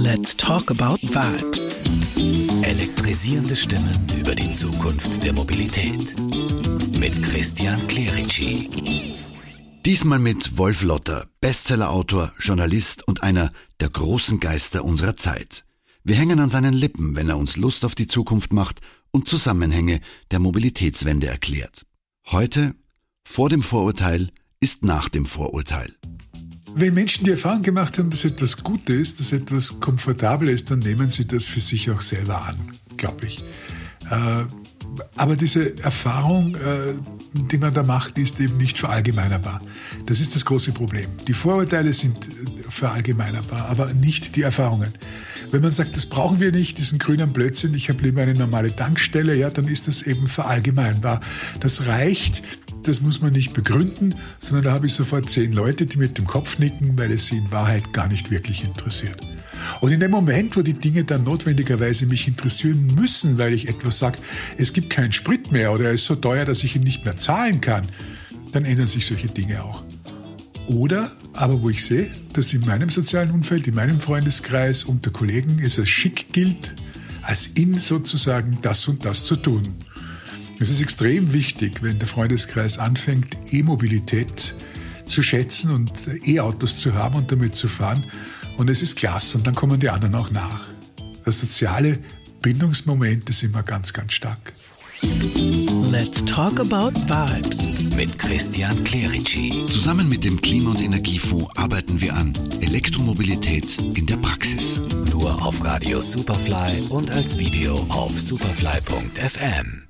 Let's talk about vibes. Elektrisierende Stimmen über die Zukunft der Mobilität. Mit Christian Clerici. Diesmal mit Wolf Lotter, Bestsellerautor, Journalist und einer der großen Geister unserer Zeit. Wir hängen an seinen Lippen, wenn er uns Lust auf die Zukunft macht und Zusammenhänge der Mobilitätswende erklärt. Heute, vor dem Vorurteil, ist nach dem Vorurteil. Wenn Menschen die Erfahrung gemacht haben, dass etwas gut ist, dass etwas komfortabel ist, dann nehmen sie das für sich auch selber an, glaube ich. Äh, aber diese Erfahrung, äh, die man da macht, ist eben nicht verallgemeinerbar. Das ist das große Problem. Die Vorurteile sind äh, verallgemeinerbar, aber nicht die Erfahrungen. Wenn man sagt, das brauchen wir nicht, diesen grünen Blödsinn, ich habe lieber eine normale Tankstelle, ja, dann ist das eben verallgemeinbar. Das reicht, das muss man nicht begründen, sondern da habe ich sofort zehn Leute, die mit dem Kopf nicken, weil es sie in Wahrheit gar nicht wirklich interessiert. Und in dem Moment, wo die Dinge dann notwendigerweise mich interessieren müssen, weil ich etwas sage, es gibt keinen Sprit mehr oder er ist so teuer, dass ich ihn nicht mehr zahlen kann, dann ändern sich solche Dinge auch. Oder aber wo ich sehe, dass in meinem sozialen Umfeld, in meinem Freundeskreis, unter Kollegen es als schick gilt, als in sozusagen das und das zu tun. Es ist extrem wichtig, wenn der Freundeskreis anfängt, E-Mobilität zu schätzen und E-Autos zu haben und damit zu fahren. Und es ist klasse und dann kommen die anderen auch nach. Das soziale Bindungsmoment ist immer ganz, ganz stark. Let's talk about vibes. Mit Christian Clerici. Zusammen mit dem Klima- und Energiefonds arbeiten wir an Elektromobilität in der Praxis. Nur auf Radio Superfly und als Video auf superfly.fm.